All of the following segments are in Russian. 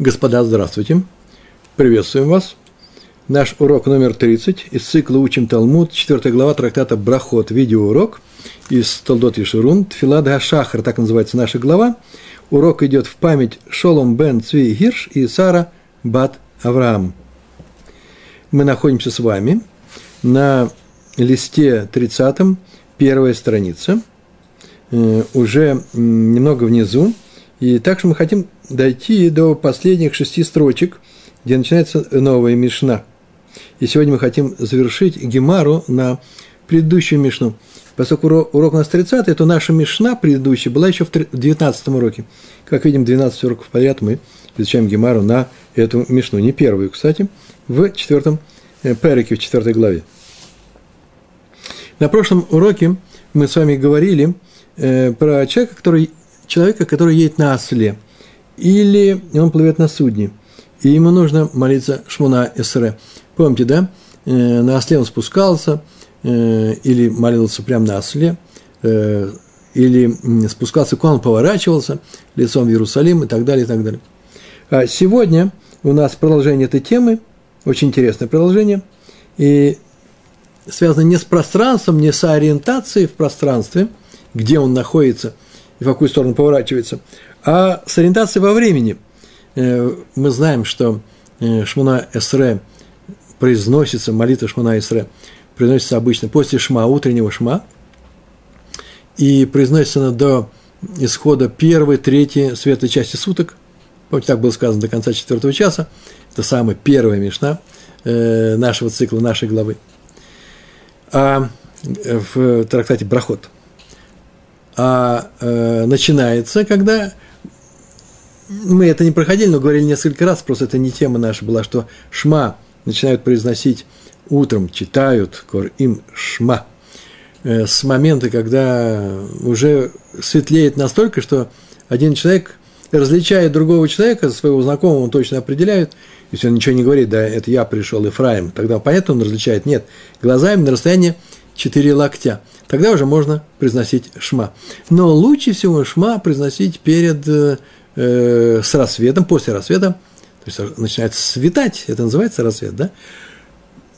Господа, здравствуйте. Приветствуем вас. Наш урок номер 30 из цикла «Учим Талмуд», 4 глава трактата «Брахот», видеоурок из Толдот Ешерун, Тфилад Гашахар, так называется наша глава. Урок идет в память Шолом бен Цви Гирш и Сара Бат Авраам. Мы находимся с вами на листе 30, первая страница, э, уже немного внизу, и также мы хотим дойти до последних шести строчек, где начинается новая Мишна. И сегодня мы хотим завершить Гемару на предыдущую Мишну. Поскольку урок, у нас 30 то наша Мишна предыдущая была еще в 19 уроке. Как видим, 12 уроков подряд мы изучаем Гемару на эту Мишну. Не первую, кстати, в четвертом э, Переке, в четвертой главе. На прошлом уроке мы с вами говорили э, про человека, который человека, который едет на осле, или он плывет на судне, и ему нужно молиться Шмуна Эсре. Помните, да? Э, на осле он спускался, э, или молился прямо на осле, э, или спускался, куда он поворачивался, лицом в Иерусалим и так далее, и так далее. А сегодня у нас продолжение этой темы, очень интересное продолжение, и связано не с пространством, не с ориентацией в пространстве, где он находится – и в какую сторону поворачивается, а с ориентацией во времени. Э, мы знаем, что э, Шмуна Эсре произносится, молитва Шмуна Эсре произносится обычно после шма, утреннего шма, и произносится она до исхода первой, третьей светлой части суток. Помните, так было сказано до конца четвертого часа. Это самая первая мешна э, нашего цикла, нашей главы. А в трактате Брахот – а начинается, когда мы это не проходили, но говорили несколько раз, просто это не тема наша была, что шма начинают произносить утром, читают кор им шма э, с момента, когда уже светлеет настолько, что один человек различает другого человека, своего знакомого он точно определяет, если он ничего не говорит, да, это я пришел, Ефраим, тогда понятно, он различает, нет, глазами на расстоянии 4 локтя. Тогда уже можно произносить шма. Но лучше всего шма произносить перед, э, с рассветом, после рассвета, то есть начинает светать, это называется рассвет, да?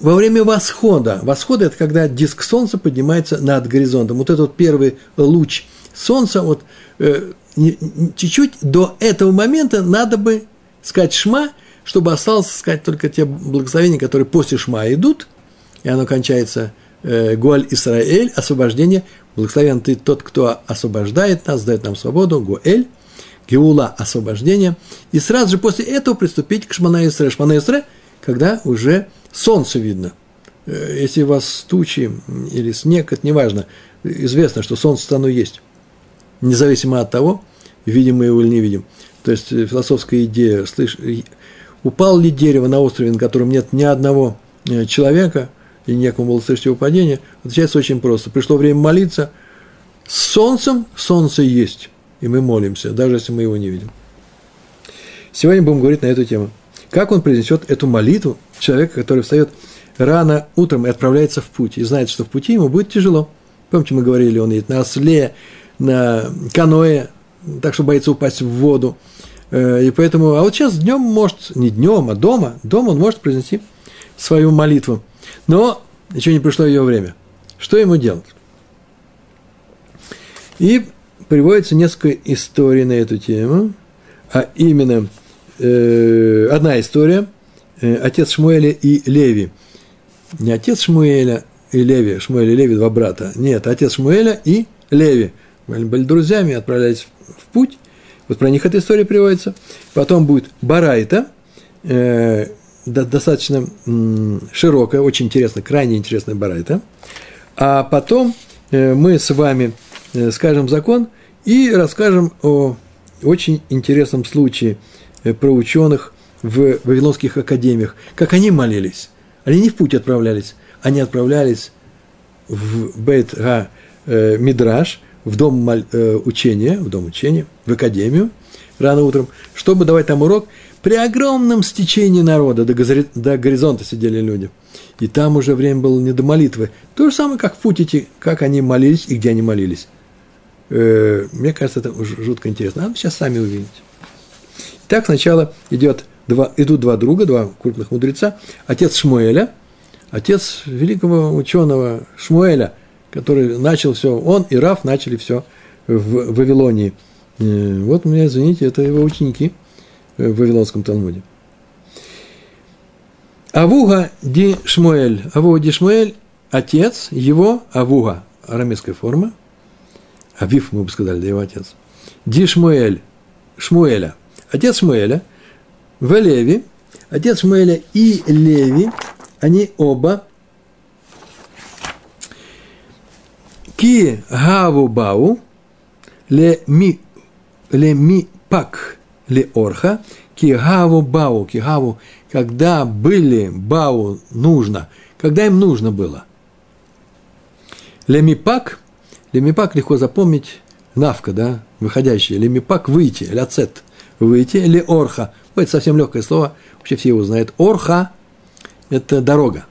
Во время восхода, восхода – это когда диск солнца поднимается над горизонтом. Вот этот первый луч солнца, вот э, чуть-чуть до этого момента надо бы сказать шма, чтобы осталось сказать только те благословения, которые после шма идут, и оно кончается э, Гуаль Исраэль, освобождение, благословен ты тот, кто освобождает нас, дает нам свободу, Гуэль, Геула – освобождение, и сразу же после этого приступить к Шмана Исре. Шмана Исре, когда уже солнце видно. Э, если у вас тучи или снег, это не важно, известно, что солнце оно есть, независимо от того, видим мы его или не видим. То есть э, философская идея, слышь, упал ли дерево на острове, на котором нет ни одного э, человека – и некому было слышать его падение, отвечается очень просто. Пришло время молиться. С солнцем солнце есть, и мы молимся, даже если мы его не видим. Сегодня будем говорить на эту тему. Как он произнесет эту молитву человека, который встает рано утром и отправляется в путь, и знает, что в пути ему будет тяжело. Помните, мы говорили, он едет на осле, на каное, так что боится упасть в воду. Э, и поэтому, а вот сейчас днем может, не днем, а дома, дома он может произнести свою молитву. Но еще не пришло ее время. Что ему делать? И приводится несколько историй на эту тему, а именно э, одна история э, отец Шмуэля и Леви. Не отец Шмуэля и Леви, Шмуэль и Леви два брата. Нет, отец Шмуэля и Леви. Они были друзьями, отправлялись в путь. Вот про них эта история приводится. Потом будет Барайта, э, достаточно широкая, очень интересная, крайне интересная барайта. А потом мы с вами скажем закон и расскажем о очень интересном случае э, про ученых в Вавилонских академиях, как они молились. Они не в путь отправлялись, они отправлялись в Бейт Га Мидраш, в дом учения, в дом учения, в академию рано утром, чтобы давать там урок – при огромном стечении народа до, горизонта сидели люди. И там уже время было не до молитвы. То же самое, как в пути, как они молились и где они молились. Э, мне кажется, это жутко интересно. А вы сейчас сами увидите. Так сначала идет два, идут два друга, два крупных мудреца, отец Шмуэля, отец великого ученого Шмуэля, который начал все, он и Раф начали все в Вавилонии. Э, вот у меня, извините, это его ученики в Вавилонском Талмуде. Авуга ди Шмуэль. Авуга ди Шмуэль, отец его, Авуга, арамейская форма. Авив, мы бы сказали, да его отец. Ди Шмуэль, Шмуэля. Отец Шмуэля, в Леви, отец Шмуэля и Леви, они оба ки гаву бау ле ми ле ми пак ле орха ки гаву бау ки гаву когда были Бау нужно, когда им нужно было. Лемипак, лемипак легко запомнить, навка, да, выходящая, лемипак выйти, ляцет, выйти, или орха, это совсем легкое слово, вообще все его знают, орха – это дорога.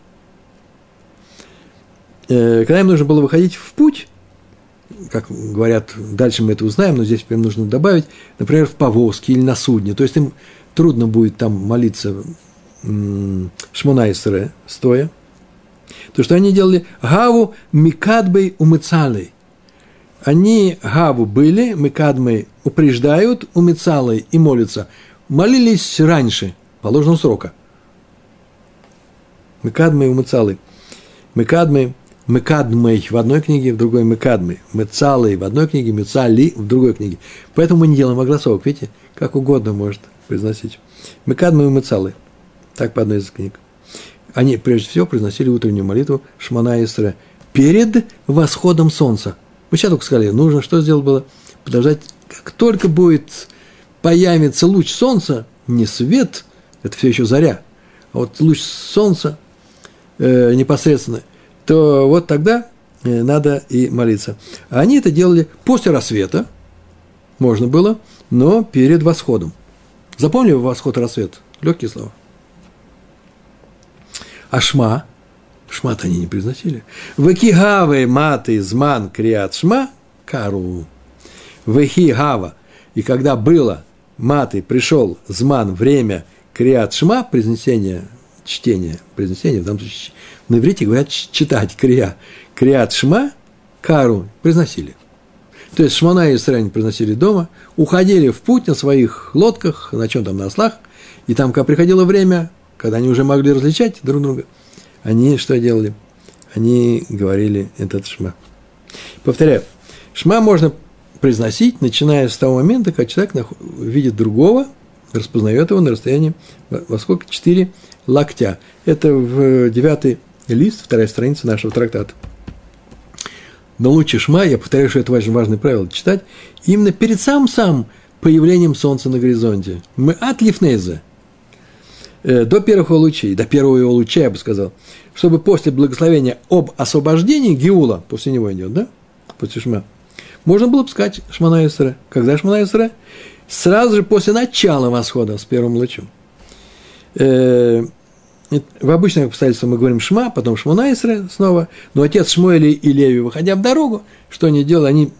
Э, когда им нужно было выходить в путь, как говорят, дальше мы это узнаем, но здесь прям нужно добавить, например, в повозке или на судне, то есть им трудно будет там молиться Шмонайсре стоя, то что они делали гаву микадбей умыцалой. Они гаву были, микадмой упреждают умыцалой и молятся. Молились раньше, положенного срока. Микадмой умыцалой. Микадмой Мекадмей в одной книге, в другой Мекадмей. Мецалой в одной книге, Мецали в другой книге. Поэтому мы не делаем огласовок, видите, как угодно может произносить. Мекадмей и Мецалой. Так по одной из книг. Они, прежде всего, произносили утреннюю молитву Шмана Исра перед восходом солнца. Мы сейчас только сказали, нужно что сделать было? Подождать, как только будет появится луч солнца, не свет, это все еще заря, а вот луч солнца э, непосредственно, то вот тогда э, надо и молиться. Они это делали после рассвета, можно было, но перед восходом. Запомнили восход рассвет? Легкие слова. А шма? Шма-то они не произносили. Векигавы маты зман криат шма кару. Вехигава. И когда было маты, пришел зман, время криат шма, произнесение, чтение, произнесение, в данном случае, на иврите говорят читать крия. Криат шма, кару, произносили. То есть Шмона и Исраиль произносили дома, уходили в путь на своих лодках, на чем там, на ослах, и там, когда приходило время, когда они уже могли различать друг друга, они что делали? Они говорили этот шма. Повторяю, шма можно произносить, начиная с того момента, когда человек видит другого, распознает его на расстоянии во сколько? Четыре локтя. Это в девятый лист, вторая страница нашего трактата. Но лучше шма, я повторяю, что это очень важное правило, читать именно перед самым-самым появлением солнца на горизонте. Мы от лифнеза, до первых его лучей, до первого его луча, я бы сказал, чтобы после благословения об освобождении Геула, после него идет, да, после Шма, можно было бы сказать Шмана Исра. Когда Шмана Исра? Сразу же после начала восхода с первым лучом. Э, в обычных обстоятельствах мы говорим Шма, потом Шмана Исра снова, но отец Шмуэли и Леви, выходя в дорогу, что они делали? Они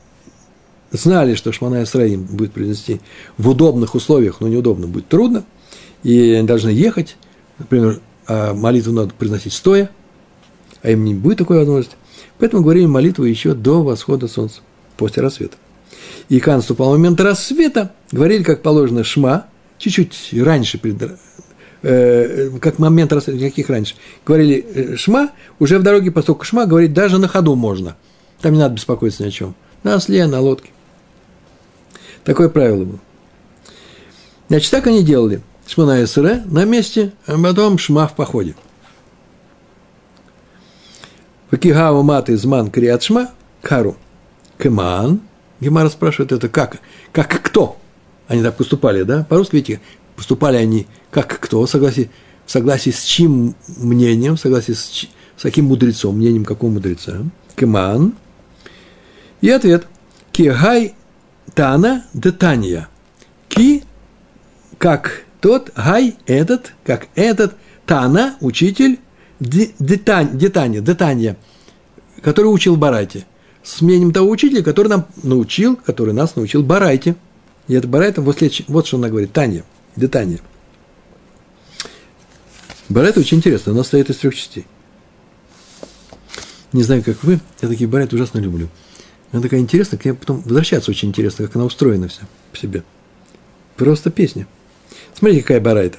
знали, что Шмана Исра им будет произнести в удобных условиях, но неудобно, будет трудно – и должны ехать, например, а молитву надо произносить стоя, а им не будет такой возможности. Поэтому говорим молитву еще до восхода солнца, после рассвета. И когда наступал момент рассвета, говорили, как положено, шма, чуть-чуть раньше, э, как момент рассвета, каких раньше, говорили э, шма, уже в дороге, поскольку шма, говорить даже на ходу можно. Там не надо беспокоиться ни о чем. На осле, на лодке. Такое правило было. Значит, так они делали – Шмана Эсре на месте, а потом Шма в походе. Вакигава маты зман криат шма кару. Кеман. Гемара спрашивает это как? Как кто? Они так поступали, да? По-русски, видите, поступали они как кто, согласи, в согласии с чьим мнением, в согласии с, с каким мудрецом, мнением какого мудреца? Кеман. И ответ. Кигай тана детания. Ки, как тот гай, этот, как этот, Тана, учитель, детань, детания, детания, который учил Барайте. С мнением того учителя, который нам научил, который нас научил Барайте. И это Барайта, вот, вот что она говорит, Таня. Детание. Барет очень интересно, она состоит из трех частей. Не знаю, как вы, я такие барет ужасно люблю. Она такая интересная, к ней потом возвращаться очень интересно, как она устроена вся по себе. Просто песня. Смотрите, какая барайта.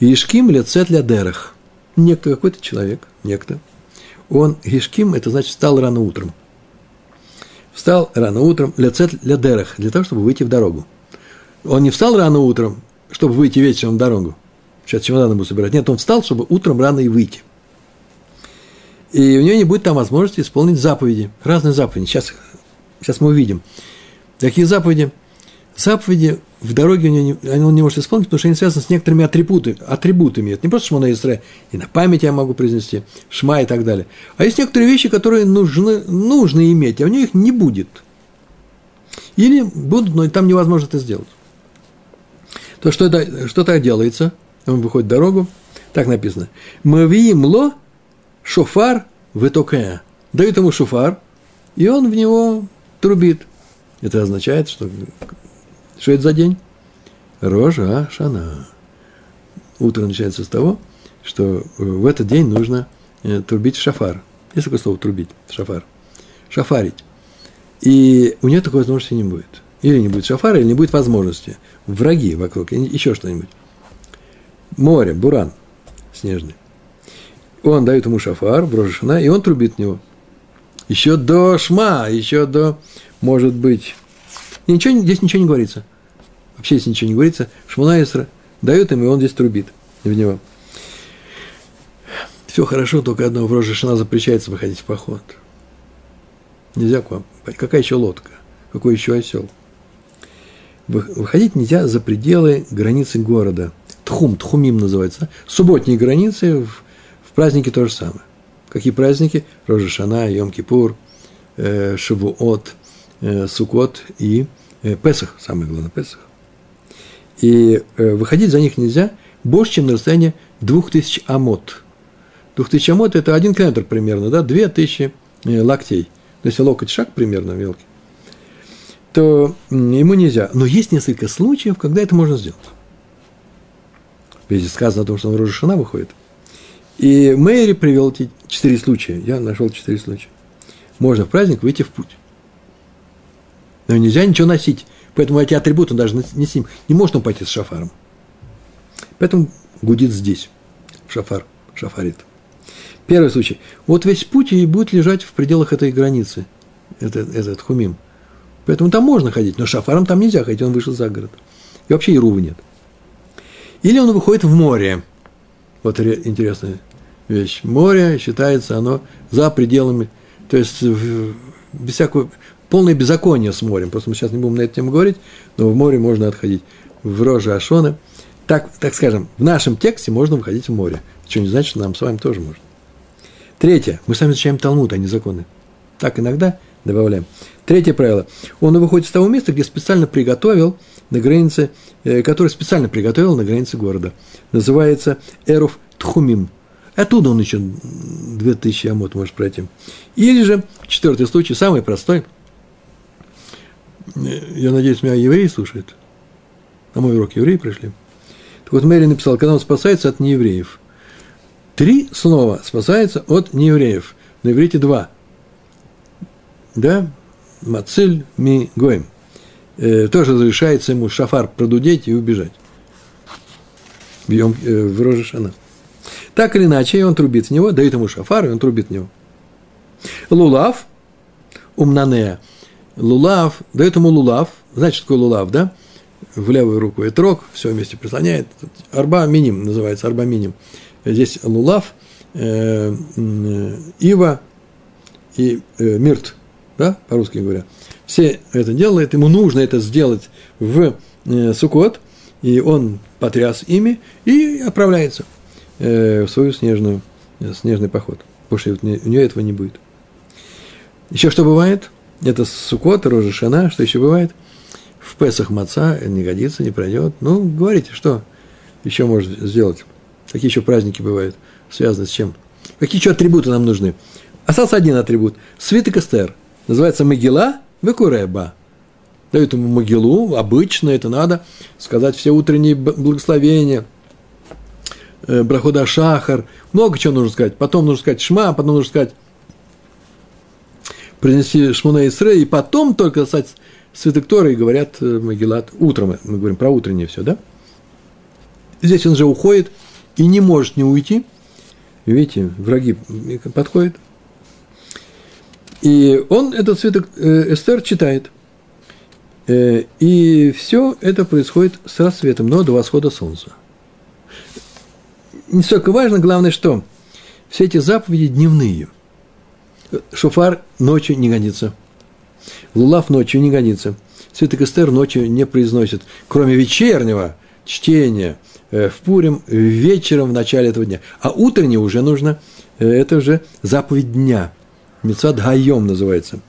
Ишким лицет для дерах. Некто, какой-то человек, некто. Он, Ишким, это значит, встал рано утром. Встал рано утром, лицет для дерах, для того, чтобы выйти в дорогу. Он не встал рано утром, чтобы выйти вечером в дорогу. Сейчас чемоданы буду собирать. Нет, он встал, чтобы утром рано и выйти. И у него не будет там возможности исполнить заповеди. Разные заповеди. Сейчас, сейчас мы увидим. Какие заповеди? Заповеди в дороге у не, он не может исполнить, потому что они связаны с некоторыми атрибуты, атрибутами. Это не просто Шмона Исре, и на память я могу произнести, Шма и так далее. А есть некоторые вещи, которые нужны, нужно иметь, а у него их не будет. Или будут, но там невозможно это сделать. То что, это, что так делается? Он выходит в дорогу, так написано. Мы видим ло шофар в итоке. Дают ему шофар, и он в него трубит. Это означает, что что это за день? Рожа Шана. Утро начинается с того, что в этот день нужно э, трубить шафар. Есть такое слово трубить, шафар. Шафарить. И у нее такой возможности не будет. Или не будет шафара, или не будет возможности. Враги вокруг, еще что-нибудь. Море, буран снежный. Он дает ему шафар, брошена, и он трубит в него. Еще до шма, еще до, может быть, ничего, здесь ничего не говорится. Вообще здесь ничего не говорится. Шмунаисра дает им, и он здесь трубит в него. Все хорошо, только одно, в Рожешина запрещается выходить в поход. Нельзя к вам. Какая еще лодка? Какой еще осел? Выходить нельзя за пределы границы города. Тхум, тхумим называется. Субботние границы, в, в празднике то же самое. Какие праздники? Рожешана, Йом-Кипур, э, Шавуот, э, Сукот и э, Песах, самое главное, Песах. И э, выходить за них нельзя больше, чем на расстояние 2000 амот. 2000 амот – это один километр примерно, да, 2000 э, локтей. Но если локоть шаг примерно мелкий, то ему нельзя. Но есть несколько случаев, когда это можно сделать. Ведь сказано о том, что он Рожешана выходит. И Мэри привел эти четыре случая. Я нашел четыре случая. Можно в праздник выйти в путь. Но нельзя ничего носить. Поэтому эти атрибуты он даже не с ним. Не может он пойти с шафаром. Поэтому гудит здесь. Шафар, шафарит. Первый случай. Вот весь путь и будет лежать в пределах этой границы, этот, этот хумим. Поэтому там можно ходить, но шафаром там нельзя ходить, он вышел за город. И вообще Ирува нет. Или он выходит в море. Вот интересная вещь. Море считается оно за пределами, то есть без всякого, полное беззаконие с морем. Просто мы сейчас не будем на эту тему говорить, но в море можно отходить. В роже Ашона. Так, так скажем, в нашем тексте можно выходить в море. Что не значит, что нам с вами тоже можно. Третье. Мы сами изучаем Талмуд, а не законы. Так иногда добавляем. Третье правило. Он выходит с того места, где специально приготовил на границе, э, который специально приготовил на границе города. Называется Эров Тхумим. Оттуда он еще 2000 амот может пройти. Или же, четвертый случай, самый простой – я надеюсь, меня евреи слушают. На мой урок евреи пришли. Так вот, Мэри написал, когда он спасается от неевреев. Три слова спасается от неевреев. На иврите два. Да? Мациль ми гоем. Э, тоже разрешается ему шафар продудеть и убежать. Бьем э, в Рожешана. Так или иначе, он трубит в него, дает ему шафар, и он трубит в него. Лулав, умнанея – лулав, дает ему лулав, знаете, что такое лулав, да? В левую руку это рог, все вместе прислоняет. Арба миним называется, арба миним. Здесь лулав, э, э, ива и э, мирт, да, по-русски говоря. Все это делает, ему нужно это сделать в э, Сукот, и он потряс ими и отправляется э, в свою снежную, э, снежный поход. Потому что у нее этого не будет. Еще что бывает – это Сукот, Рожа Шана, что еще бывает? В Песах маца не годится, не пройдет. Ну, говорите, что еще может сделать? Какие еще праздники бывают, связаны с чем? Какие еще атрибуты нам нужны? Остался один атрибут. Свиток Эстер. Называется Могила Векуреба. дают ему могилу, обычно это надо сказать все утренние благословения, э, Брахода Шахар, много чего нужно сказать. Потом нужно сказать Шма, потом нужно сказать принеси Шмуна Исре, и потом только стать святых Торы и говорят э, Магилат утром. Мы говорим про утреннее все, да? Здесь он же уходит и не может не уйти. Видите, враги подходят. И он этот свиток э, Эстер читает. Э, и все это происходит с рассветом, но до восхода солнца. Не столько важно, главное, что все эти заповеди дневные. Шофар ночью не годится. Лулав ночью не годится. Свиток Эстер ночью не произносит, кроме вечернего чтения э, в Пурим вечером в начале этого дня. А утреннее уже нужно, э, это уже заповедь дня. Мецад Гайом называется.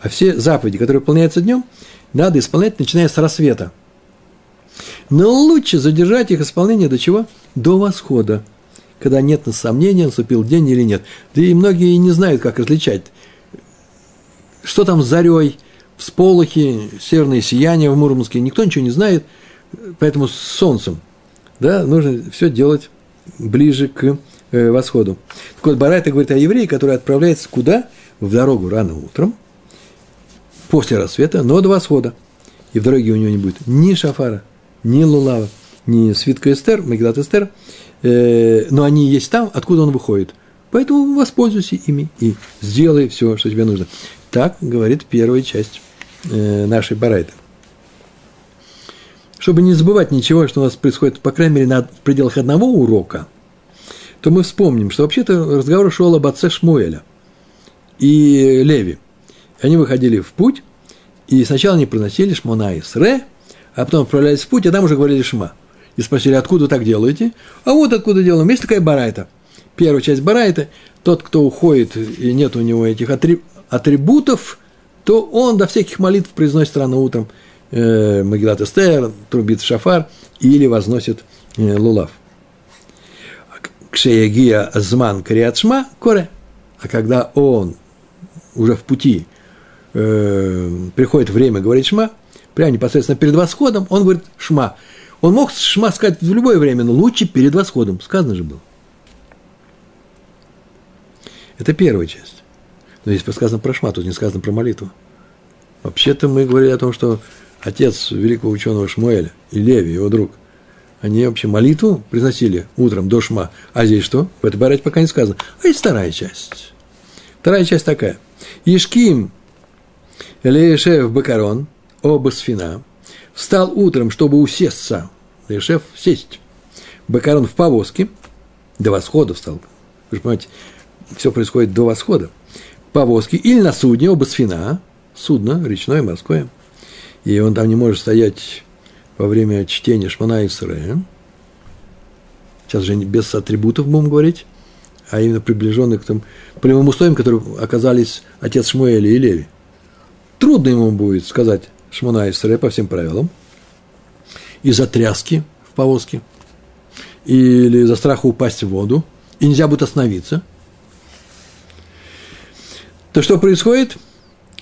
А все заповеди, которые выполняются днем, надо исполнять, начиная с рассвета. Но лучше задержать их исполнение до чего? До восхода, когда нет сомнения, наступил день или нет. Да и многие не знают, как различать, что там с зарей, всполохи, северное сияние в Мурманске, никто ничего не знает, поэтому с солнцем, да, нужно все делать ближе к э, восходу. Так вот, Барайта говорит о евреи, который отправляется куда? В дорогу рано утром, после рассвета, но до восхода. И в дороге у него не будет ни шафара, ни лулава, ни свитка Эстер, Магилат Эстер, э, но они есть там, откуда он выходит. Поэтому воспользуйся ими и сделай все, что тебе нужно. Так говорит первая часть э, нашей барайты. Чтобы не забывать ничего, что у нас происходит, по крайней мере, на, пределах одного урока, то мы вспомним, что вообще-то разговор шел об отце Шмуэля и Леви. Они выходили в путь, и сначала они приносили Шмона и Сре, а потом отправлялись в путь, а там уже говорили Шма. И спросили, откуда так делаете? А вот откуда делаем. Есть такая барайта. Первая часть барайта, тот, кто уходит, и нет у него этих атрибутов, то он до всяких молитв произносит рано утром э, Магилат Эстер, трубит шафар или возносит э, лулав. Кшеягия зман криатшма коре. А когда он уже в пути э, приходит время говорить шма, прямо непосредственно перед восходом, он говорит шма. Он мог шма сказать в любое время, но лучше перед восходом. Сказано же было. Это первая часть. Но здесь сказано про шма, тут не сказано про молитву. Вообще-то мы говорили о том, что отец великого ученого Шмуэля и Леви, его друг, они вообще молитву произносили утром до шма. А здесь что? В этой барате пока не сказано. А есть вторая часть. Вторая часть такая. Ешким Леешев Бакарон, оба сфина, встал утром, чтобы усесться. Леешев сесть. Бакарон в повозке, до восхода встал. Вы же понимаете, все происходит до восхода повозки или на судне, оба сфина, судно, речное, морское, и он там не может стоять во время чтения Шмана и Сре. Сейчас же без атрибутов будем говорить, а именно приближенных к тому прямым условиям, которые оказались отец Шмуэля и Леви. Трудно ему будет сказать Шмана и Сре по всем правилам, из-за тряски в повозке, или из-за страха упасть в воду, и нельзя будет остановиться – то что происходит?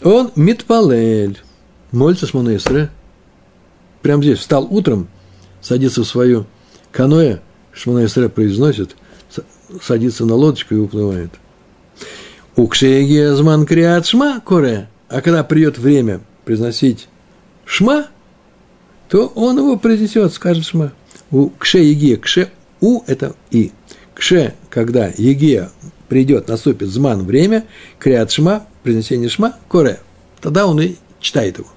Он митпалель, молится с Монесре. Прямо здесь встал утром, садится в свое каноэ, Шмонесре произносит, садится на лодочку и уплывает. У Кшеги Азман Криат Шма Коре, а когда придет время произносить Шма, то он его произнесет, скажет Шма. У Кше Еге, Кше У – это И. Кше, когда Еге придет, наступит зман время, криат шма, произнесение шма, коре. Тогда он и читает его.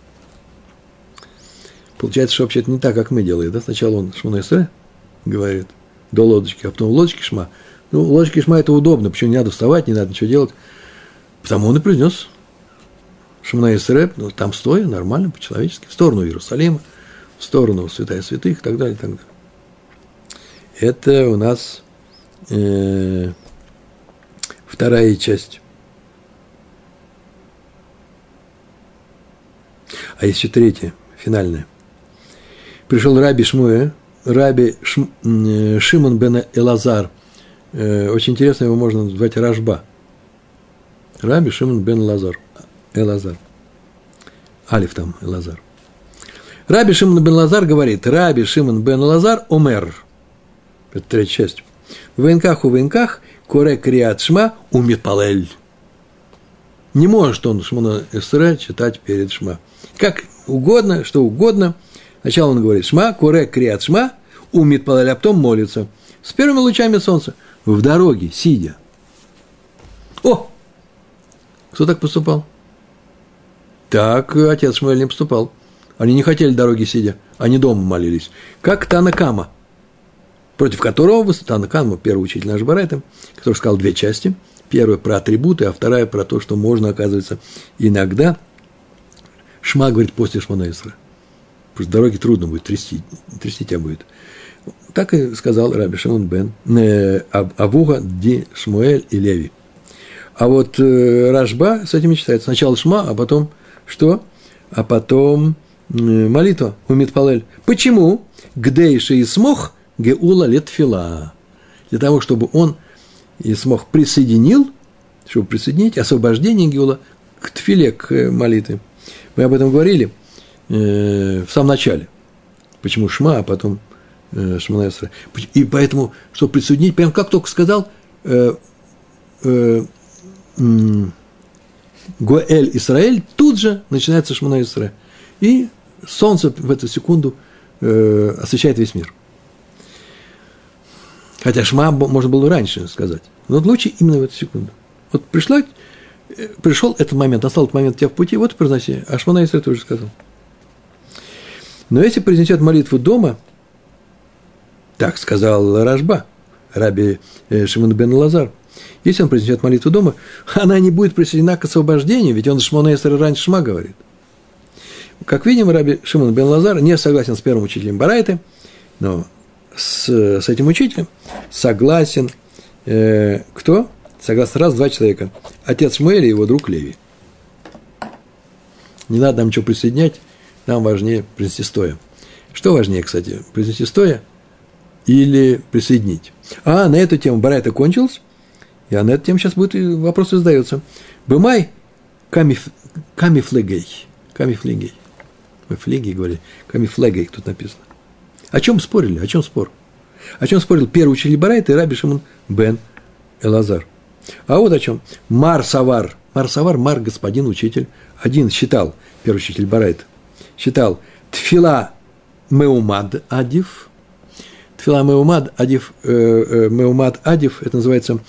Получается, что вообще это не так, как мы делаем. Да? Сначала он шмуна говорит до лодочки, а потом лодочки шма. Ну, лодочки шма это удобно, почему не надо вставать, не надо ничего делать. Потому он и произнес Шмана Исре, ну, там стоя, нормально, по-человечески, в сторону Иерусалима, в сторону святая святых и так далее, и так далее. Это у нас э, вторая часть. А еще третья, финальная. Пришел Раби Шмуэ, Раби Шм, э, Шимон бен Элазар. Э, очень интересно, его можно назвать Рашба. Раби Шимон бен Лазар. Элазар. Алиф там, Элазар. Раби Шимон бен Лазар говорит, Раби Шимон бен Лазар омер. Это третья часть. В военках у военках коре криат шма умит палель. Не может он Шмона Эсре читать перед шма. Как угодно, что угодно. Сначала он говорит шма, коре криат шма, умит палель, а потом молится. С первыми лучами солнца. В дороге, сидя. О! Кто так поступал? Так отец Шмуэль не поступал. Они не хотели дороги сидя, они дома молились. Как Танакама, против которого Танакама, первый учитель наш Барайта, который сказал две части. Первая про атрибуты, а вторая про то, что можно, оказывается, иногда Шма говорит после Шманаисра. Потому что дороги трудно будет, трясти, трясти тебя будет. Так и сказал Раби Шимон бен э, Авуга, Ди, Шмуэль и Леви. А вот э, Рашба с этим читается. Сначала Шма, а потом что? А потом молитва у Митпалель. Почему? Гдейши и смог геула летфила. Для того, чтобы он и смог присоединил, чтобы присоединить освобождение геула к тфиле, к э, молитве. Мы об этом говорили э, в самом начале. Почему Шма, а потом э, Шманаэсра. И поэтому, чтобы присоединить, прям как только сказал э, э, Гоэль Исраэль, тут же начинается Шмана Исраэль. И солнце в эту секунду э, освещает весь мир. Хотя Шма можно было раньше сказать. Но лучше именно в эту секунду. Вот пришла, э, пришел этот момент, настал этот момент у тебя в пути, вот произноси. А Шмана Исраэль тоже сказал. Но если произнесет молитву дома, так сказал Рашба, раби э, Шимон бен Лазар – если он произнесет молитву дома, она не будет присоединена к освобождению, ведь он Шмона Эсер раньше Шма говорит. Как видим, Раби Шимон бен Лазар не согласен с первым учителем Барайты, но с, с этим учителем согласен э, кто? Согласно раз два человека. Отец Шмуэль и его друг Леви. Не надо нам ничего присоединять, нам важнее принести стоя. Что важнее, кстати, принести стоя или присоединить? А, на эту тему Барайта кончилась. И на эту тему сейчас будет вопрос задается. Бымай камиф, камифлегей. Камифлегей. Мы флеги говорили. Камифлегей тут написано. О чем спорили? О чем спор? О чем спорил первый учитель Барайта и Раби Шимон бен Элазар. А вот о чем. Мар Савар. Мар Савар, Мар, господин учитель. Один считал, первый учитель Барайт, считал Тфила Меумад Адив. Тфила Меумад Адив, э, э, Меумад Адив, это называется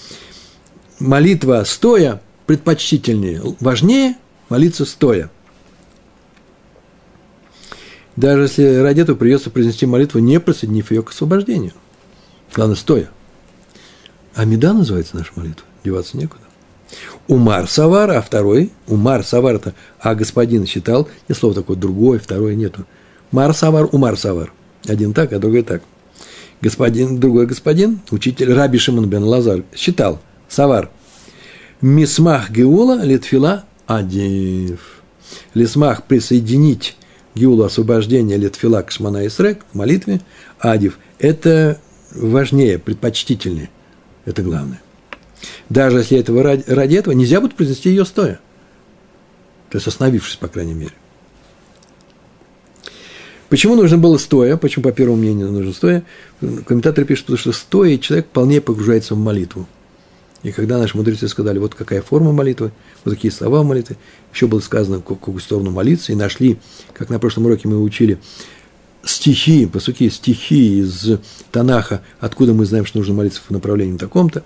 молитва стоя предпочтительнее, важнее молиться стоя. Даже если ради этого придется произнести молитву, не присоединив ее к освобождению. Главное, стоя. А меда называется наша молитва. Деваться некуда. Умар Савар, а второй, Умар Савар это, а господин считал, не слово такое, другое, второе нету. Мар Савар, Умар Савар. Один так, а другой так. Господин, другой господин, учитель Раби Шимон бен Лазар, считал, Савар. Мисмах Геула Литфила Адив. Лисмах присоединить Геулу освобождения Литфила к Шмана Исрек, к молитве, Адив. Это важнее, предпочтительнее. Это главное. Даже если этого ради, ради этого нельзя будет произнести ее стоя. То есть остановившись, по крайней мере. Почему нужно было стоя? Почему, по первому мнению, нужно стоя? Комментаторы пишут, потому что стоя человек вполне погружается в молитву. И когда наши мудрецы сказали, вот какая форма молитвы, вот какие слова молитвы, еще было сказано, в какую сторону молиться, и нашли, как на прошлом уроке мы учили, стихи, по сути, стихи из Танаха, откуда мы знаем, что нужно молиться в направлении таком-то,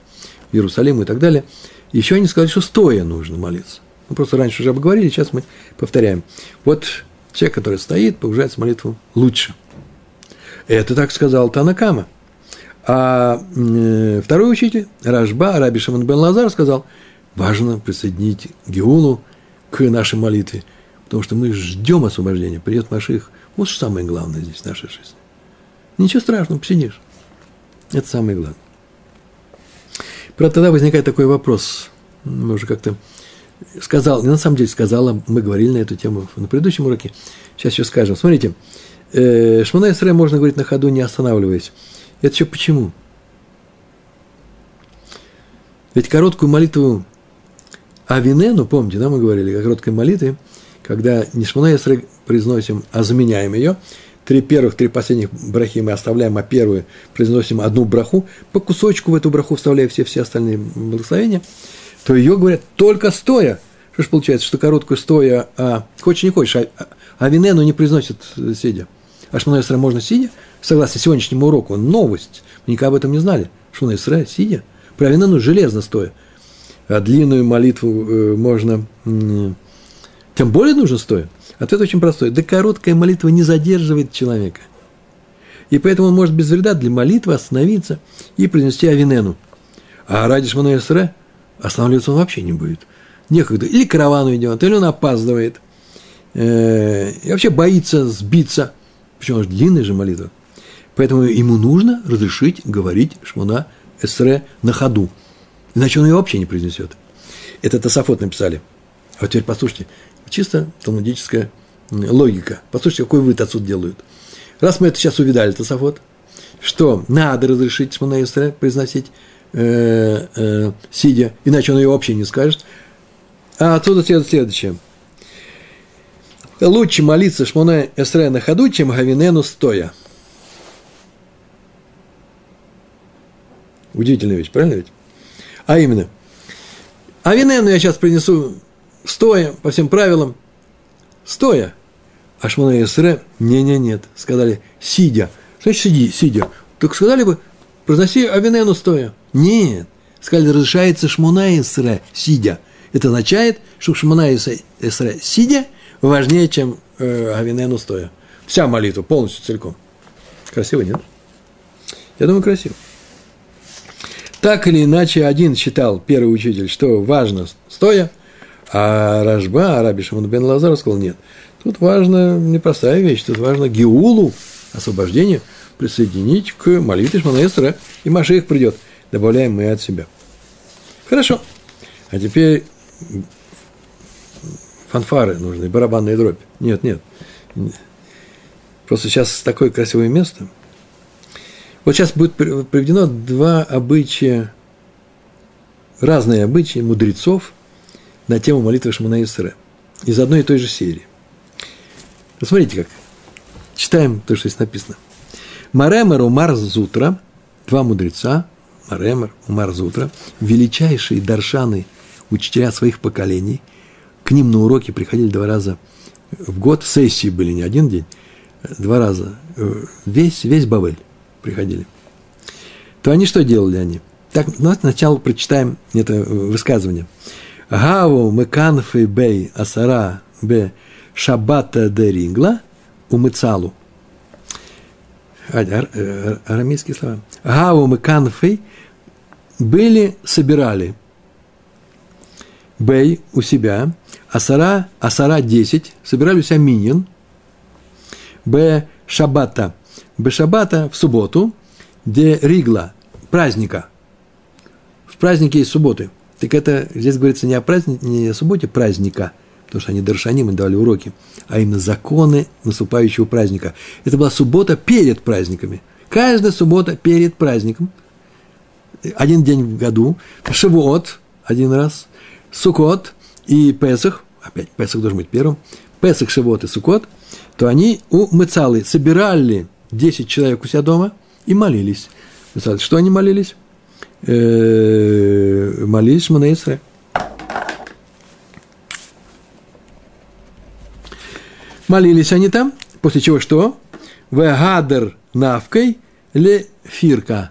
в Иерусалиму и так далее. Еще они сказали, что стоя нужно молиться. Мы просто раньше уже обговорили, сейчас мы повторяем. Вот человек, который стоит, погружается в молитву лучше. Это так сказал Танакама – а э, второй учитель, Рашба, Раби Шимон бен Лазар, сказал, важно присоединить Геулу к нашей молитве, потому что мы ждем освобождения, придет Маших. Вот что самое главное здесь в нашей жизни. Ничего страшного, посидишь. Это самое главное. Правда, тогда возникает такой вопрос. Мы уже как-то сказал, на самом деле сказала, мы говорили на эту тему на предыдущем уроке. Сейчас еще скажем. Смотрите, э, Шмана Исре можно говорить на ходу, не останавливаясь. Это все почему? Ведь короткую молитву Авинену, помните, да, мы говорили о короткой молитве, когда не Шмана произносим, а заменяем ее, три первых, три последних брахи мы оставляем, а первую произносим одну браху, по кусочку в эту браху вставляя все, все остальные благословения, то ее говорят только стоя. Что ж получается, что короткую стоя, а хочешь не хочешь, а, а винену не произносят сидя. А Шмона Исра можно сидя, согласно сегодняшнему уроку, новость, мы никогда об этом не знали. Шмона Исра сидя, про винену железно стоя. А длинную молитву э, можно, тем более нужно стоя. Ответ очень простой. Да короткая молитва не задерживает человека. И поэтому он может без вреда для молитвы остановиться и произнести Авинену. А ради Шмана Исре останавливаться он вообще не будет. Некогда. Или каравану идет, или он опаздывает. Э, и вообще боится сбиться. Же длинная же молитва. Поэтому ему нужно разрешить говорить Шмона Эсре на ходу. Иначе он ее вообще не произнесет. Это Тософот написали. А вот теперь послушайте, Чисто талмудическая логика. Послушайте, какой вывод отсюда делают. Раз мы это сейчас увидали, Тософот, что надо разрешить Шмона Исре произносить э, э, сидя, иначе он ее вообще не скажет. А отсюда следует следующее. Лучше молиться Шмона Эсре на ходу, чем Гавинену стоя. Удивительная вещь, правильно ведь? А именно, Авинену я сейчас принесу стоя, по всем правилам, стоя. А Шмона Исре, не-не-нет, сказали, сидя. Значит, сиди, сидя. Так сказали бы, произноси Авинену стоя. Нет, сказали, разрешается Шмона Исре, сидя. Это означает, что Шмона Исре, сидя, важнее, чем э, Авинену стоя. Вся молитва, полностью, целиком. Красиво, нет? Я думаю, красиво. Так или иначе, один считал, первый учитель, что важно стоя – а Рожба, Раби Шимон бен Лазар сказал, нет. Тут важна непростая вещь, тут важно Геулу, освобождение, присоединить к молитве Шманаэстера, и Маша их придет. Добавляем мы от себя. Хорошо. А теперь фанфары нужны, барабанная дробь. Нет, нет. Просто сейчас такое красивое место. Вот сейчас будет приведено два обычая, разные обычаи мудрецов – на тему молитвы Шмана Исре из одной и той же серии. Посмотрите как. Читаем то, что здесь написано. Маремер Умар Зутра, два мудреца, Маремер Умар Зутра, величайшие даршаны, учителя своих поколений, к ним на уроки приходили два раза в год, сессии были не один день, два раза, весь, весь Бавель приходили. То они что делали они? Так, ну, сначала прочитаем это высказывание. Гаву меканфи бей асара бе шабата де ригла умыцалу. Арамейские слова. Гаву меканфи были, собирали. Бей у себя. Асара, асара 10. Собирали у себя минин. Б шабата. Б шабата в субботу. Де ригла. Праздника. В празднике есть субботы – так это здесь говорится не о, празднике, не о субботе праздника, потому что они даршаним и давали уроки, а именно законы наступающего праздника. Это была суббота перед праздниками. Каждая суббота перед праздником. Один день в году. Шивот один раз. Сукот и Песах. Опять Песах должен быть первым. Песах, Шивот и Сукот. То они у Мецалы собирали 10 человек у себя дома и молились. Что они молились? э, молились Шманаисре. Молились они там, после чего что? Вегадер навкой ле фирка.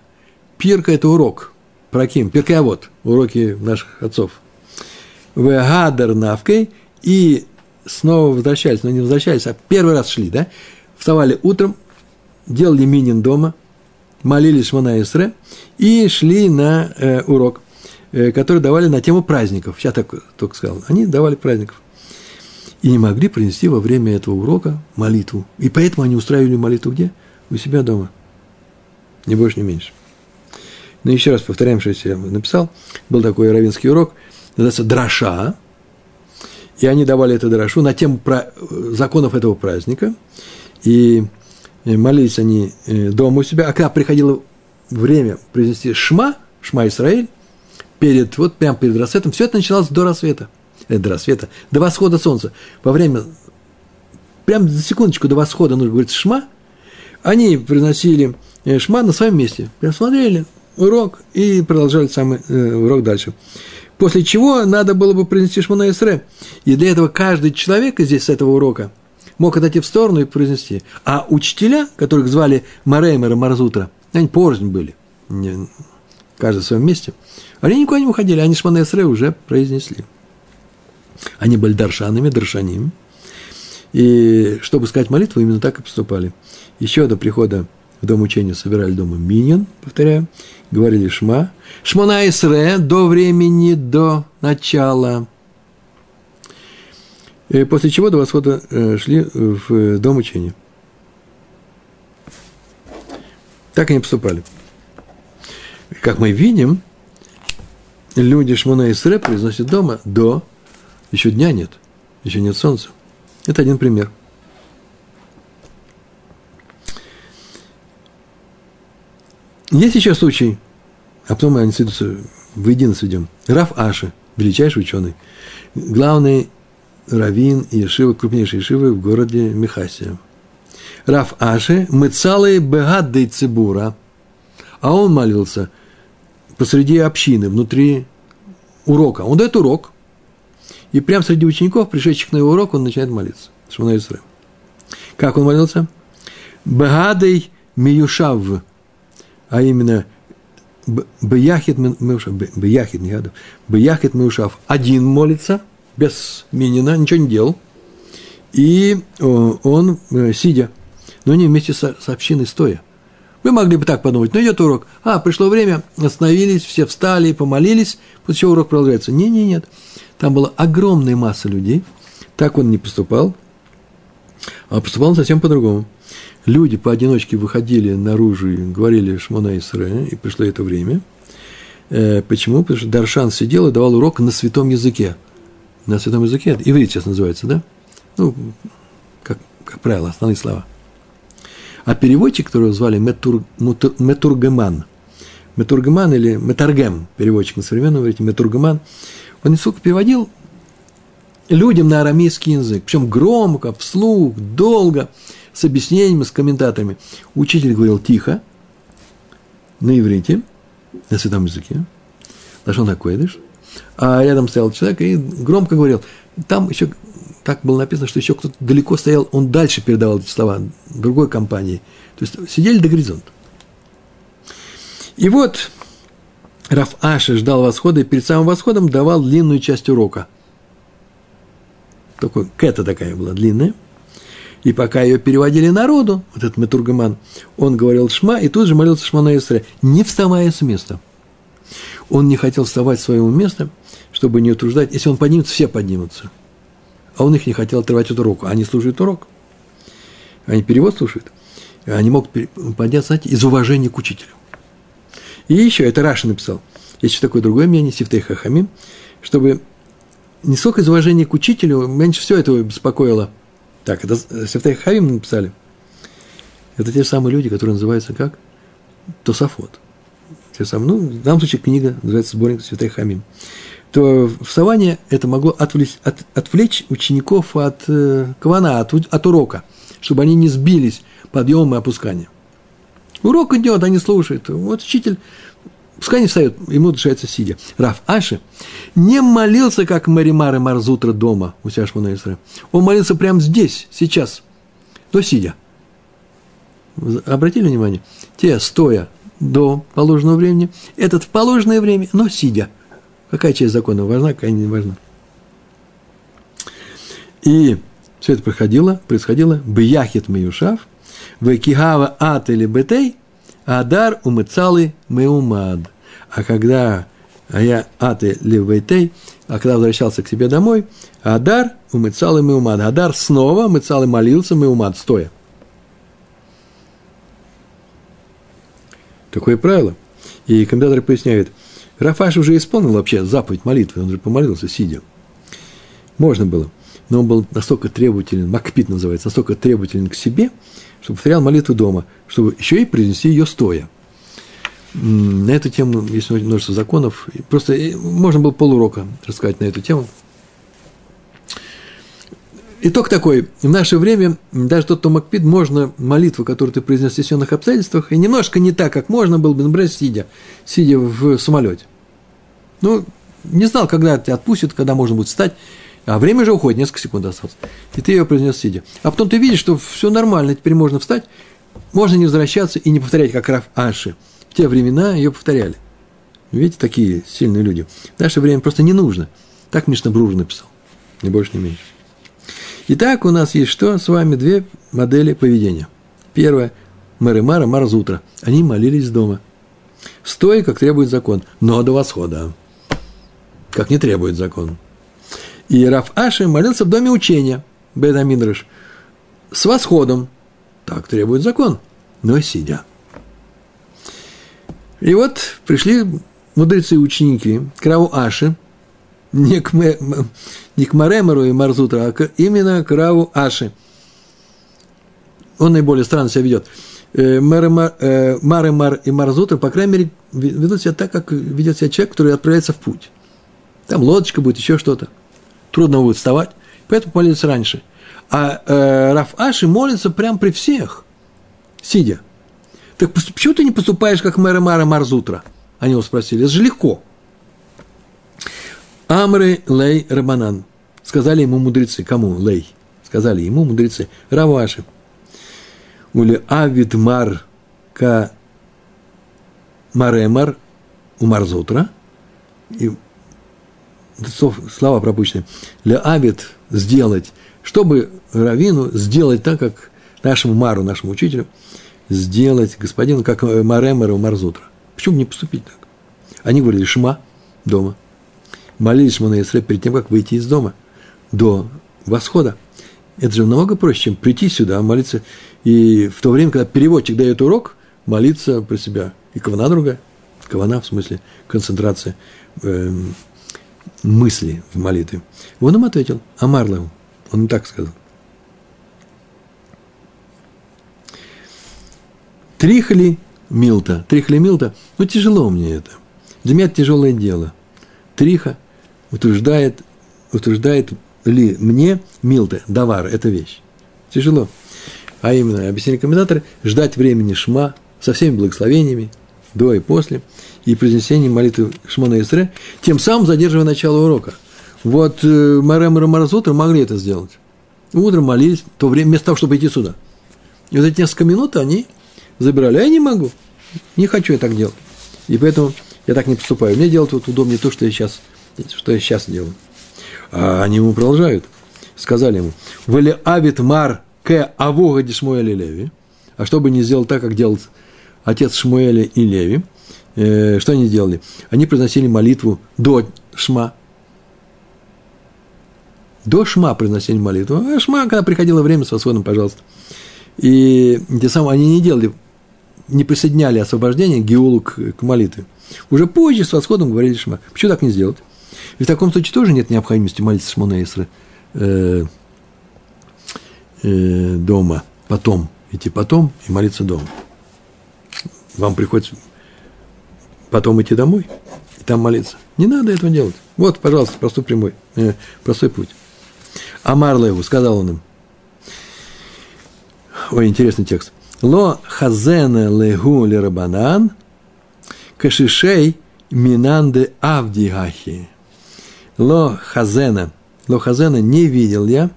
Пирка – это урок. Про кем? Пирка вот уроки наших отцов. Вегадер навкой и снова возвращались, но не возвращались, а первый раз шли, да? Вставали утром, делали минин дома – молились Шмона Исре и шли на э, урок, э, который давали на тему праздников. Сейчас так только сказал. Они давали праздников. И не могли принести во время этого урока молитву. И поэтому они устраивали молитву где? У себя дома. Не больше, не меньше. Но еще раз повторяем, что я написал. Был такой равинский урок, называется «Драша». И они давали это драшу на тему про законов этого праздника. И молились они э, дома у себя, а когда приходило время произнести Шма, Шма Исраиль, перед, вот прямо перед рассветом, все это начиналось до рассвета, э, до рассвета, до восхода солнца. Во время прям за секундочку до восхода нужно говорить шма, они приносили э, шма на своем месте. Прям смотрели урок и продолжали самый э, урок дальше. После чего надо было бы принести шмана Исре. И для этого каждый человек здесь с этого урока мог отойти в сторону и произнести. А учителя, которых звали Мареймер и Марзутра, они порознь были, каждый в своем месте, они никуда не уходили, они шмана Исре уже произнесли. Они были даршанами, даршаним. И чтобы сказать молитву, именно так и поступали. Еще до прихода в дом учения собирали дома миньон, повторяю, говорили шма. Шмона Исре до времени, до начала. И после чего до восхода э, шли в дом учения. Так они поступали. Как мы видим, люди Шмона Исре произносят дома до, еще дня нет, еще нет солнца. Это один пример. Есть еще случай, а потом мы сведутся, воедино сведем. Раф Аши, величайший ученый, главный раввин Ешива, крупнейший Ешивы в городе Михасия. Раф Аши, мы целые бегаддей цибура, а он молился посреди общины, внутри урока. Он дает урок, и прямо среди учеников, пришедших на его урок, он начинает молиться. Шмона Исраиль. Как он молился? Бегадей миюшав, а именно Бияхит Меушав, Бияхит, Меушав, один молится, без минина, ничего не делал, и он, э, сидя, но не вместе с, с общиной стоя. Вы могли бы так подумать, ну идет урок, а, пришло время, остановились, все встали, помолились, после чего урок продолжается. Не, не, нет. Там была огромная масса людей, так он не поступал, а поступал он совсем по-другому люди поодиночке выходили наружу и говорили Шмона Исре, и пришло это время. Э, почему? Потому что Даршан сидел и давал урок на святом языке. На святом языке, иврит сейчас называется, да? Ну, как, как правило, основные слова. А переводчик, которого звали Метур, Мутур, Метургеман, Метургеман или Метаргем, переводчик на современном иврите, Метургеман, он не сколько переводил людям на арамейский язык, причем громко, вслух, долго – с объяснениями, с комментаторами. Учитель говорил тихо, на иврите, на святом языке, нашел на койдыш, а рядом стоял человек и громко говорил. Там еще так было написано, что еще кто-то далеко стоял, он дальше передавал эти слова другой компании. То есть сидели до горизонта. И вот Раф Аши ждал восхода и перед самым восходом давал длинную часть урока. Такой, кэта такая была длинная – и пока ее переводили народу, вот этот Метургаман, он говорил Шма, и тут же молился Шма на Исре, не вставая с места. Он не хотел вставать с своего места, чтобы не утруждать. Если он поднимется, все поднимутся. А он их не хотел отрывать от урока. Они слушают урок. Они перевод слушают. Они могут подняться, знаете, из уважения к учителю. И еще, это Раша написал. Есть еще такое другое мнение, Сифтей Хахамим, чтобы не сколько из уважения к учителю, меньше всего этого беспокоило – так, это Сефтей Хавим написали. Это те самые люди, которые называются как? Тософот. Те самые, ну, в данном случае книга называется сборник Святой Хамим. То вставание это могло отвлечь, от, отвлечь учеников от э, квана, от, от урока, чтобы они не сбились подъемом и опусканием. Урок идет, они слушают. Вот учитель Пускай не встает, ему дышается сидя. Раф Аши не молился, как Маримар и Марзутра дома у себя Шмона Он молился прямо здесь, сейчас, но сидя. Обратили внимание? Те, стоя до положенного времени, этот в положенное время, но сидя. Какая часть закона важна, какая не важна. И все это происходило, происходило, Бияхит Миюшав, Векигава Ат или Бетей, Адар умыцалы меумад. А когда а я аты левейтей, а когда возвращался к себе домой, Адар умыцал и меумад. Адар снова мыцал и молился меумад, стоя. Такое правило. И комментаторы поясняют, Рафаш уже исполнил вообще заповедь молитвы, он же помолился, сидя. Можно было. Но он был настолько требователен, Макпит называется, настолько требователен к себе – чтобы повторял молитву дома, чтобы еще и произнести ее стоя. На эту тему есть множество законов. Просто можно было полурока рассказать на эту тему. Итог такой. В наше время даже тот, кто макпид, можно молитву, которую ты произнес в сессионных обстоятельствах, и немножко не так, как можно было бы, например, сидя, сидя в самолете. Ну, не знал, когда тебя отпустят, когда можно будет встать, а время же уходит, несколько секунд осталось. И ты ее произнес сидя. А потом ты видишь, что все нормально, теперь можно встать, можно не возвращаться и не повторять, как Раф Аши. В те времена ее повторяли. Видите, такие сильные люди. В наше время просто не нужно. Так Мишна Брур написал. Ни больше, ни меньше. Итак, у нас есть что? С вами две модели поведения. Первая – Мэр и Мара, Марзутра. Они молились дома. Стоя, как требует закон, но до восхода. Как не требует закон. И Раф Аши молился в доме учения, Беда Мидрыш, с восходом. Так требует закон, но сидя. И вот пришли мудрецы и ученики к Раву Аши – не к, не к Маремеру и Марзутру, а к, именно к Раву Аши. Он наиболее странно себя ведет. Э, Маремар э, и Марзутра, по крайней мере, ведут себя так, как ведет себя человек, который отправляется в путь. Там лодочка будет, еще что-то. Трудно будет вставать, поэтому молится раньше. А э, Раф Аши молится прямо при всех, сидя. Так почему ты не поступаешь, как мэр Мара Марзутра? Они его спросили. Это же легко. Амры лей рабанан. Сказали ему мудрецы. Кому лей? Сказали ему мудрецы. Раваши. Ули авид мар ка маремар умарзутра. И слова пропущены. Ле авид сделать, чтобы равину сделать так, как нашему мару, нашему учителю, сделать господину, как маремару марзутра. Почему не поступить так? Они говорили шма дома – молились Шмона перед тем, как выйти из дома до восхода. Это же намного проще, чем прийти сюда, молиться. И в то время, когда переводчик дает урок, молиться про себя. И кавана другая. Кавана, в смысле, концентрация э, мысли в молитве. Он им ответил, Амарлеву. Он так сказал. Трихли Милта. Трихли Милта. Ну, тяжело мне это. Для меня это тяжелое дело. Триха – утверждает, утверждает ли мне Милта, давар, это вещь. Тяжело. А именно, объяснение комментатора, ждать времени шма со всеми благословениями, до и после, и произнесением молитвы Шмона Исре, тем самым задерживая начало урока. Вот э, Марем и Маразутра могли это сделать. Утром молились, то время, вместо того, чтобы идти сюда. И вот эти несколько минут они забирали. А я не могу. Не хочу я так делать. И поэтому я так не поступаю. Мне делать вот удобнее то, что я сейчас что я сейчас делаю. А они ему продолжают. Сказали ему, «Вели авит мар к авога Шмуэля Леви». А чтобы не сделал так, как делал отец Шмуэля и Леви, э, что они делали? Они произносили молитву до Шма. До Шма произносили молитву. А Шма, когда приходило время с восходом, пожалуйста. И те самые они не делали, не присоединяли освобождение Геулу к, к молитве. Уже позже с восходом говорили Шма. Почему так не сделать? И в таком случае тоже нет необходимости молиться Шмона Исра э, э, дома, потом, идти потом и молиться дома. Вам приходится потом идти домой и там молиться. Не надо этого делать. Вот, пожалуйста, простой прямой, э, простой путь. Амар Леву, сказал он им. Ой, интересный текст. Ло хазена легу лерабанан кашишей минанде авдигахи. Ло хазена. Ло хазена не видел я.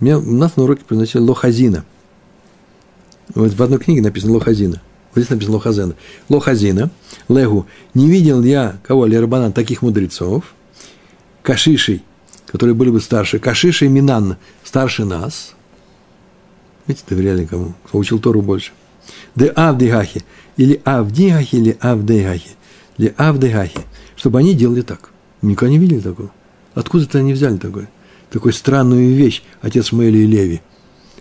Меня, у нас на уроке произносили ло хазина. Вот в одной книге написано ло хазина. Вот здесь написано ло хазена. Ло хазина. Легу. Не видел я кого, Лерабанан, таких мудрецов. Кашишей, которые были бы старше. Кашишей Минан, старше нас. Видите, доверяли кому? Кто учил Тору больше. Де Авдигахи. Или Авдигахи, или Авдегахи. Или Авдегахи. Чтобы они делали так – Никогда не видели такого. Откуда-то они взяли такое? Такую странную вещь, отец Шмуэля и Леви.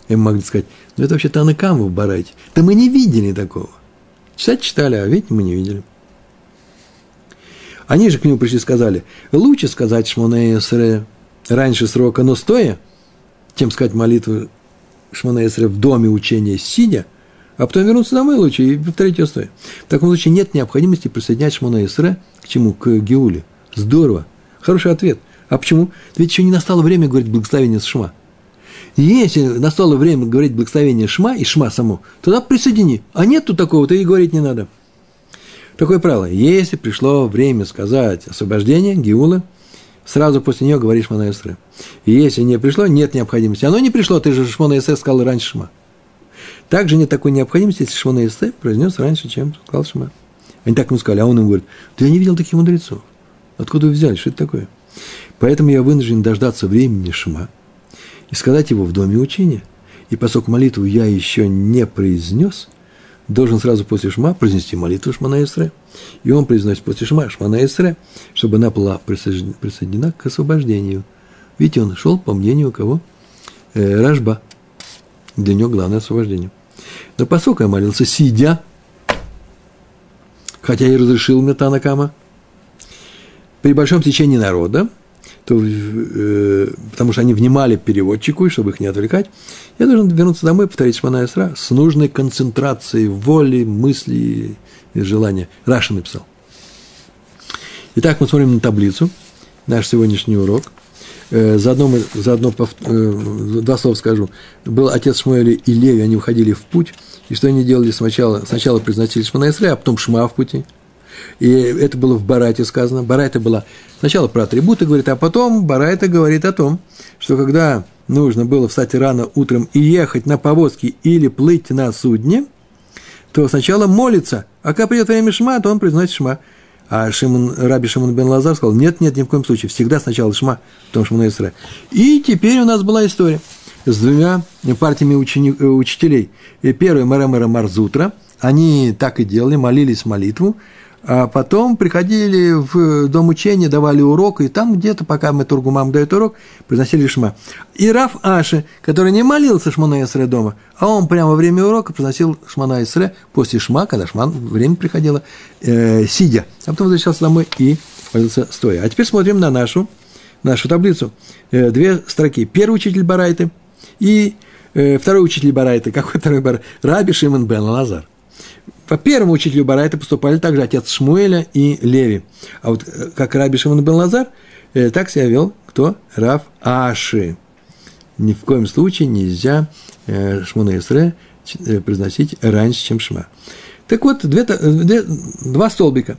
Им могли сказать, ну это вообще Танакам в Барайте. Да мы не видели такого. Читать читали, а видите, мы не видели. Они же к нему пришли и сказали, лучше сказать Шмоне Эсре раньше срока, но стоя, чем сказать молитву Шмоне Эсре в доме учения сидя, а потом вернуться домой лучше и повторить ее стоя. В таком случае нет необходимости присоединять Шмоне Эсре к чему? К Геуле – Здорово. Хороший ответ. А почему? Ведь еще не настало время говорить благословение с Шма. Если настало время говорить благословение Шма и Шма саму, тогда присоедини. А нет тут такого, то и говорить не надо. Такое правило. Если пришло время сказать освобождение, Гиула, сразу после нее говоришь Шмона Эсре. Если не пришло, нет необходимости. Оно не пришло, ты же Шмона Эсре сказал раньше Шма. Также нет такой необходимости, если Шмона Эсре произнес раньше, чем сказал Шма. Они так ему сказали, а он им говорит, да я не видел таких мудрецов. Откуда вы взяли, что это такое? Поэтому я вынужден дождаться времени Шма и сказать его в доме учения. И поскольку молитву я еще не произнес, должен сразу после Шма произнести молитву Шмана Эсре. И он произносит после Шма Шмана Эсре, чтобы она была присоединена к освобождению. Видите, он шел по мнению кого? Э, Рожба. Для него главное освобождение. Но поскольку я молился, сидя, хотя и разрешил Метанакама, при большом течении народа, то, э, потому что они внимали переводчику, и чтобы их не отвлекать, я должен вернуться домой и повторить Шмана Исра с нужной концентрацией воли, мысли и желания. Раша написал. Итак, мы смотрим на таблицу, наш сегодняшний урок. Э, заодно, мы, заодно э, два слова скажу. Был отец Шмуэля и Леви, они уходили в путь, и что они делали сначала? Сначала произносили Шмана Исра, а потом Шма в пути – и это было в Барайте сказано. Барайта была сначала про атрибуты говорит, а потом Барайта говорит о том, что когда нужно было встать рано утром и ехать на повозке или плыть на судне, то сначала молится, а когда придет время Шма, то он произносит Шма. А Шимон, Раби Шимон бен Лазар сказал, нет, нет, ни в коем случае, всегда сначала Шма, потом Шмона Исра. И теперь у нас была история с двумя партиями ученик, учителей. И первый Марамара Марзутра, они так и делали, молились молитву, а потом приходили в дом учения, давали урок, и там где-то, пока мы Тургумам дает урок, произносили Шма. И Раф Аши, который не молился Шмана Исре дома, а он прямо во время урока произносил Шмана Исре после Шма, когда Шман, время приходило, э, сидя. А потом возвращался домой и молился стоя. А теперь смотрим на нашу, нашу таблицу. Э, две строки. Первый учитель Барайты и э, второй учитель Барайты. Какой второй Барайты? Раби Шимон бен Лазар – по первому учителю Барайта поступали также отец Шмуэля и Леви. А вот э, как Раби Шимон бен Лазар, э, так себя вел кто? Рав Аши. Ни в коем случае нельзя э, Шмуна Исре произносить раньше, чем Шма. Так вот, две, две, два столбика.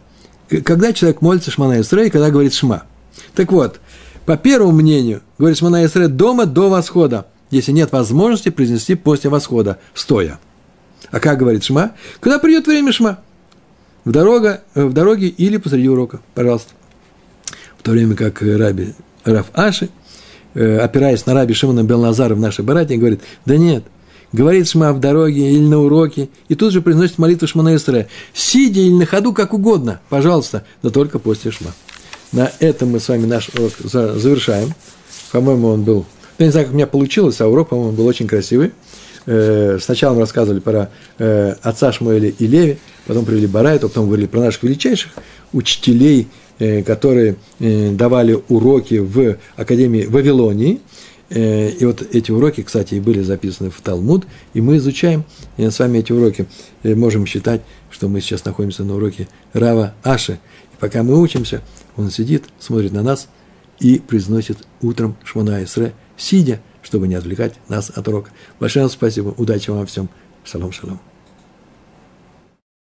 Когда человек молится Шмана Исре и когда говорит Шма. Так вот, по первому мнению, говорит Шмана Исре дома до восхода, если нет возможности произнести после восхода, стоя – а как говорит Шма? Когда придет время Шма? В, дорога, э, в дороге или посреди урока, пожалуйста. В то время как Раби Раф Аши, э, опираясь на Раби Шимона Белназара в нашей барате, говорит, да нет, говорит Шма в дороге или на уроке, и тут же произносит молитву Шмана Исре, сидя или на ходу, как угодно, пожалуйста, но только после Шма. На этом мы с вами наш урок завершаем. По-моему, он был... Я не знаю, как у меня получилось, а урок, по-моему, был очень красивый. Э, сначала мы рассказывали про э, отца Шмуэля и Леви, потом привели Барайту, потом говорили про наших величайших учителей, э, которые давали уроки в Академии Вавилонии. И вот эти уроки, кстати, и были записаны в Талмуд, и мы изучаем и с вами эти уроки. И можем считать, что мы сейчас находимся на уроке Рава Аши. И пока мы учимся, он сидит, смотрит на нас и произносит утром Шмона Исре, сидя – чтобы не отвлекать нас от урока. Большое спасибо, удачи вам во всем. Шалом, шалом.